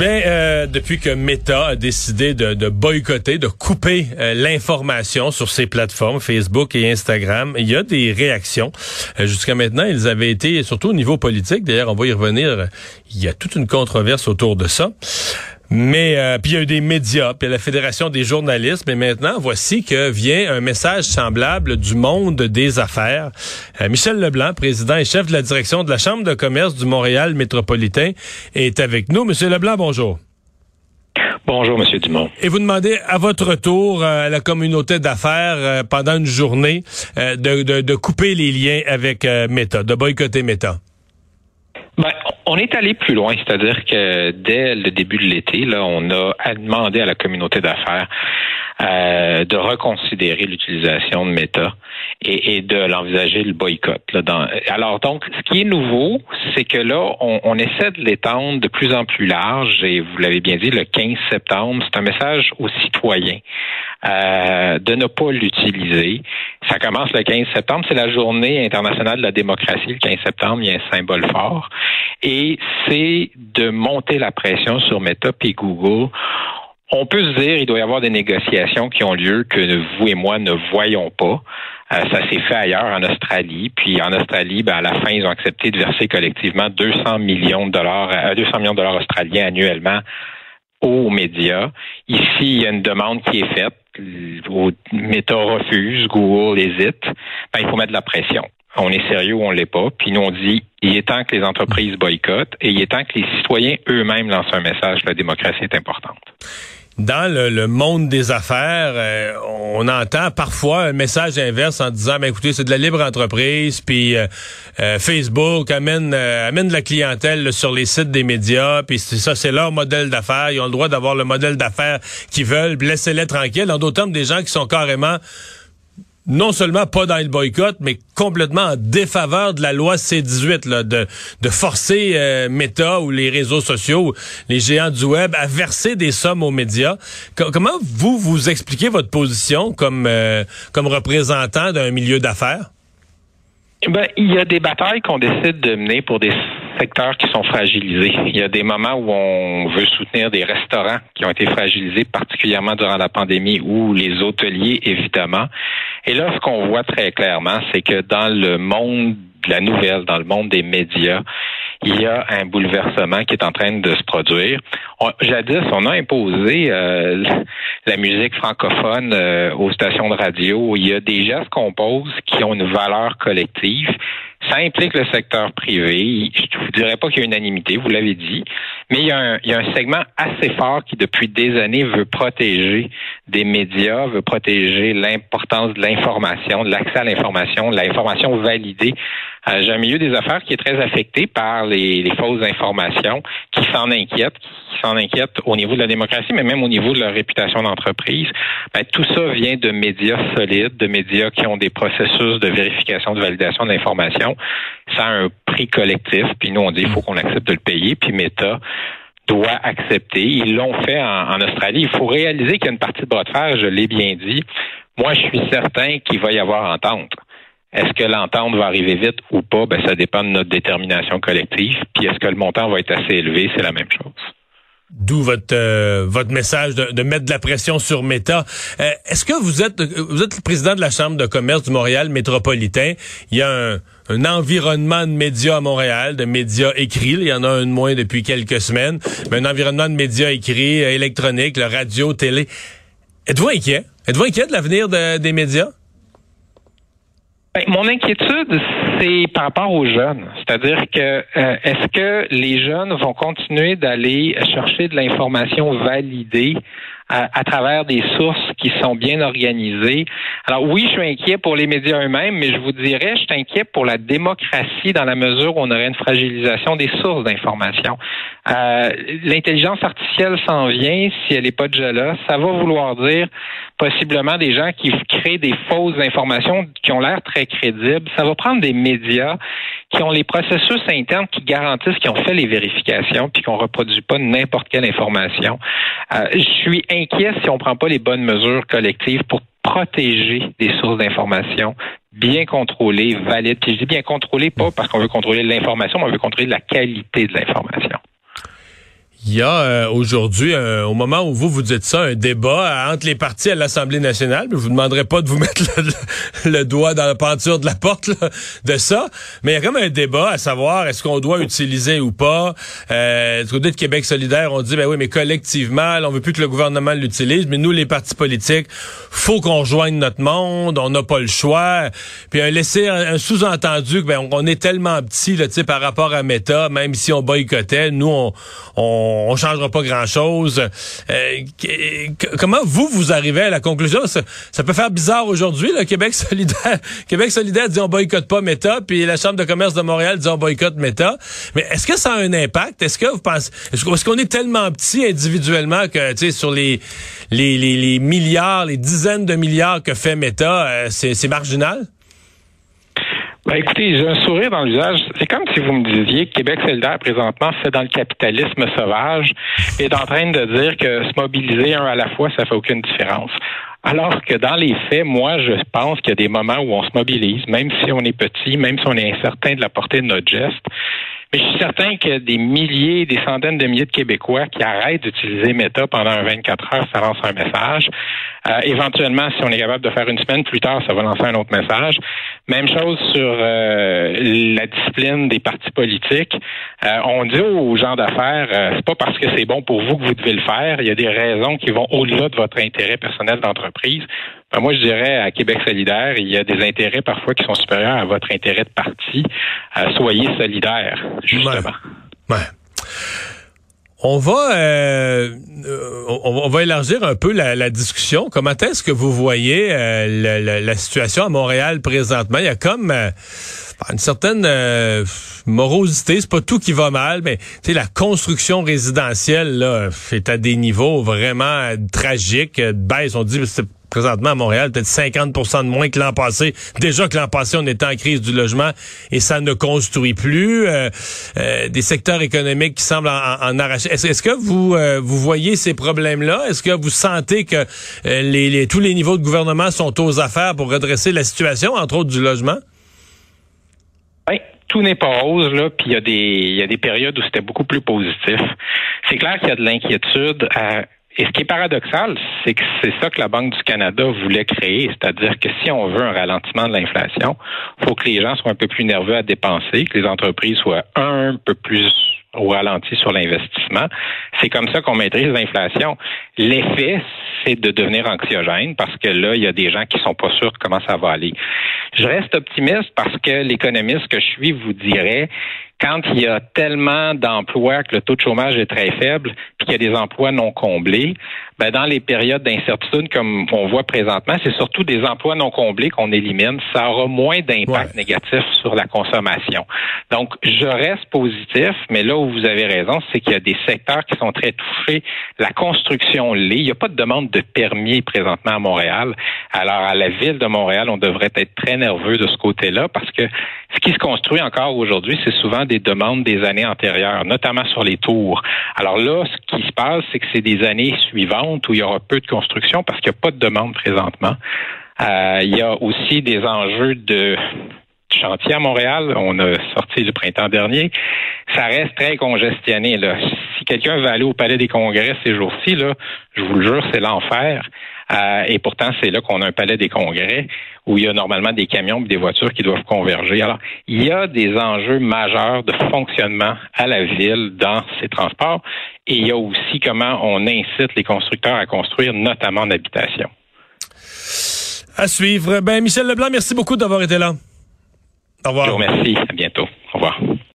Mais euh, depuis que Meta a décidé de, boycotter, de couper euh, l'information sur ses plateformes Facebook et Instagram, il y a des réactions. Euh, jusqu'à maintenant, ils avaient été, surtout au niveau politique, d'ailleurs, on va y revenir, il y a toute une controverse autour de ça. Mais euh, puis il y a eu des médias, puis la Fédération des journalistes, mais maintenant voici que vient un message semblable du monde des affaires. Euh, Michel Leblanc, président et chef de la direction de la Chambre de commerce du Montréal métropolitain, est avec nous. Monsieur Leblanc, bonjour. Bonjour, Monsieur Dumont. Et vous demandez à votre tour euh, à la communauté d'affaires pendant une journée de, de, de, couper les liens avec Meta, de boycotter Meta. Ben, on est allé plus loin, c'est-à-dire que dès le début de l'été, là, on a demandé à la communauté d'affaires euh, de reconsidérer l'utilisation de Meta et, de l'envisager le boycott. alors donc, ce qui est nouveau, c'est que là, on, essaie de l'étendre de plus en plus large et vous l'avez bien dit, le 15 septembre, c'est un message aux citoyens euh, de ne pas l'utiliser. Ça commence le 15 septembre, c'est la journée internationale de la démocratie. Le 15 septembre, il y a un symbole fort. Et c'est de monter la pression sur Meta et Google on peut se dire il doit y avoir des négociations qui ont lieu que vous et moi ne voyons pas. Euh, ça s'est fait ailleurs en Australie. Puis en Australie, ben, à la fin, ils ont accepté de verser collectivement 200 millions de dollars, 200 euh, millions australiens annuellement aux médias. Ici, il y a une demande qui est faite. Meta refuse, Google hésite. Ben, il faut mettre de la pression. On est sérieux ou on l'est pas. Puis nous, on dit, il est temps que les entreprises boycottent et il est temps que les citoyens eux-mêmes lancent un message. La démocratie est importante dans le, monde des affaires, euh, on entend parfois un message inverse en disant, ben écoutez, c'est de la libre entreprise, puis euh, euh, Facebook amène amène de la clientèle sur les sites des médias, puis ça, c'est leur modèle d'affaires. Ils ont le droit d'avoir le modèle d'affaires qu'ils veulent, laissez-les tranquilles. En d'autres termes, des gens qui sont carrément non seulement pas dans le boycott, mais complètement en défaveur de la loi C-18, là, de, de forcer euh, Meta ou les réseaux sociaux, les géants du web, à verser des sommes aux médias. comment vous, vous expliquez votre position comme, euh, comme représentant d'un milieu d'affaires? Ben, il y a des batailles qu'on décide de mener pour des secteurs qui sont fragilisés. Il y a des moments où on veut soutenir des restaurants qui ont été fragilisés, particulièrement durant la pandémie, ou les hôteliers, évidemment. Et là, ce qu'on voit très clairement, c'est que dans le monde de la nouvelle, dans le monde des médias, il y a un bouleversement qui est en train de se produire. jadis, on a imposé euh, la musique francophone euh, aux stations de radio. Il y a des gestes qu'on pose qui ont une valeur collective. Ça implique le secteur privé. Je ne vous dirais pas qu'il y a unanimité, vous l'avez dit, mais il y, a un, il y, a un, segment assez fort qui, depuis des années, veut protéger des médias, veut protéger l'importance de l'information, de l'accès à l'information, de l'information validée. Euh, j'ai un milieu des affaires qui est très affecté par les, fausses informations, qui s'en inquiètent, qui s'en inquiètent au niveau de la démocratie, mais même au niveau de leur réputation d'entreprise. Ben, tout ça vient de médias solides, de médias qui ont des processus de vérification, de validation de l'information. Ça a un prix collectif, puis nous, on dit il faut qu'on accepte de le payer, puis Meta doit accepter. Ils l'ont fait en, Australie. Il faut réaliser qu'il y a une partie de bras de je l'ai bien dit. Moi, je suis certain qu'il va y avoir entente. Est-ce que l'entente va arriver vite ou pas? Ben, ça dépend de notre détermination collective. Puis est-ce que le montant va être assez élevé? C'est la même chose. D'où votre euh, votre message de, mettre de la pression sur Meta. Euh, est-ce que vous êtes vous êtes le président de la Chambre de commerce du Montréal métropolitain? Il y a un, un environnement de médias à Montréal, de médias écrits. Il y en a un de moins depuis quelques semaines, mais un environnement de médias écrits, euh, électroniques, radio, télé. Êtes-vous inquiet? Êtes-vous inquiet de l'avenir des médias? Ben, mon inquiétude, c'est par rapport aux jeunes. C'est-à-dire que euh, est-ce que les jeunes vont continuer d'aller chercher de l'information validée à, travers des sources qui sont bien organisées? Alors oui, je suis inquiet pour les médias eux-mêmes, mais je vous dirais, je suis inquiet pour la démocratie dans la mesure où on aurait une fragilisation des sources d'information. Euh, L'intelligence artificielle s'en vient, si elle n'est pas déjà là, ça va vouloir dire possiblement des gens qui créent des fausses informations qui ont l'air très crédibles. Ça va prendre des médias qui ont les processus internes qui garantissent qu'ils ont fait les vérifications puis qu'on reproduit pas n'importe quelle information. Euh, je suis inquiet si on prend pas les bonnes mesures collectives pour protéger des sources d'information bien contrôlées, valides. Puis je dis bien contrôlées, pas parce qu'on veut contrôler l'information, mais on veut contrôler la qualité de l'information. Il y a euh, aujourd'hui, euh, au moment où vous vous dites ça, un débat entre les partis à l'Assemblée nationale. Je vous demanderai pas de vous mettre le, doigt dans la peinture de la porte de ça, mais il y a comme un débat à savoir est-ce qu'on doit utiliser ou pas. Euh, du côté de Québec solidaire, on dit ben oui, mais collectivement, on veut plus que le gouvernement l'utilise, mais nous, les partis politiques, faut qu'on rejoigne notre monde, on n'a pas le choix. Puis un laisser un, sous-entendu que ben on, est tellement petit là, par rapport à Meta, même si on boycottait, nous on, on on, changera pas grand-chose. Euh, comment vous, vous arrivez à la conclusion? Ça, peut faire bizarre aujourd'hui, le Québec solidaire. Québec solidaire dit on boycotte pas Meta, puis la Chambre de commerce de Montréal dit on boycotte Meta. Mais est-ce que ça a un impact? Est-ce que vous pensez, est-ce qu'on est tellement petit individuellement que, tu sais, sur les, milliards, les dizaines de milliards que fait Meta, euh, c'est marginal? Ben écoutez, j'ai un sourire dans l'usage. C'est comme si vous me disiez que Québec solidaire, présentement, c'est dans le capitalisme sauvage et est en train de dire que se mobiliser un à la fois, ça fait aucune différence. Alors que dans les faits, moi, je pense qu'il y a des moments où on se mobilise, même si on est petit, même si on est incertain de la portée de notre geste. Mais je suis certain que des milliers, des centaines de milliers de Québécois qui arrêtent d'utiliser Meta pendant 24 heures, ça lance un message. Euh, éventuellement, si on est capable de faire une semaine plus tard, ça va lancer un autre message. Même chose sur euh, la discipline des partis politiques. Euh, on dit aux gens d'affaires, c'est pas parce que c'est bon pour vous que vous devez le faire. Il y a des raisons qui vont au-delà de votre intérêt personnel d'entreprise. Ben, moi, je dirais à Québec solidaire, il y a des intérêts parfois qui sont supérieurs à votre intérêt de parti. soyez solidaire, justement. Ouais. On va, euh, on, va élargir un peu la, discussion. Comment est-ce que vous voyez euh, la, situation à Montréal présentement? Il y a comme euh, une certaine morosité. C'est pas tout qui va mal, mais la construction résidentielle là est à des niveaux vraiment tragiques. Baisse, on dit c'est présentement à Montréal, peut-être 50% de moins que l'an passé. Déjà que l'an passé, on était en crise du logement et ça ne construit plus. Euh, euh, des secteurs économiques qui semblent en, arracher. Est-ce, que vous euh, vous voyez ces problèmes-là? Est-ce que vous sentez que les, tous les niveaux de gouvernement sont aux affaires pour redresser la situation, entre autres du logement? Oui, tout n'est pas rose, là, puis il y a des il y a des périodes où c'était beaucoup plus positif. C'est clair qu'il y a de l'inquiétude. Et ce qui est paradoxal, c'est que c'est ça que la Banque du Canada voulait créer, c'est-à-dire que si on veut un ralentissement de l'inflation, faut que les gens soient un peu plus nerveux à dépenser, que les entreprises soient un peu plus au ralenti sur l'investissement. C'est comme ça qu'on maîtrise l'inflation. L'effet, c'est de devenir anxiogène parce que là, il y a des gens qui sont pas sûrs comment ça va aller. Je reste optimiste parce que l'économiste que je suis vous dirait quand il y a tellement d'emplois que le taux de chômage est très faible, puis qu'il y a des emplois non comblés, ben dans les périodes d'incertitude comme on voit présentement, c'est surtout des emplois non comblés qu'on élimine. Ça aura moins d'impact négatif sur la consommation. Donc, je reste positif, mais là où vous avez raison, c'est qu'il y a des secteurs qui sont très touchés. La construction l'est. Il n'y a pas de demande de permis présentement à Montréal. Alors, à la ville de Montréal, on devrait être très nerveux de ce côté-là parce que ce qui se construit encore aujourd'hui, c'est souvent des demandes des années antérieures, notamment sur les tours. Alors là, ce qui se passe, c'est que c'est des années suivantes où il y aura peu de construction parce qu'il n'y a pas de demande présentement. Euh, il y a aussi des enjeux de chantier à Montréal. On a sorti le printemps dernier. Ça reste très congestionné. Si quelqu'un veut aller au Palais des Congrès ces jours-ci, je vous le jure, c'est l'enfer. Euh, et pourtant, c'est là qu'on a un palais des congrès où il y a normalement des camions et des voitures qui doivent converger. Alors, il y a des enjeux majeurs de fonctionnement à la ville dans ces transports et il y a aussi comment on incite les constructeurs à construire, notamment en habitation. À suivre. Ben, Michel Leblanc, merci beaucoup d'avoir été là. Au revoir. Je vous remercie. À bientôt.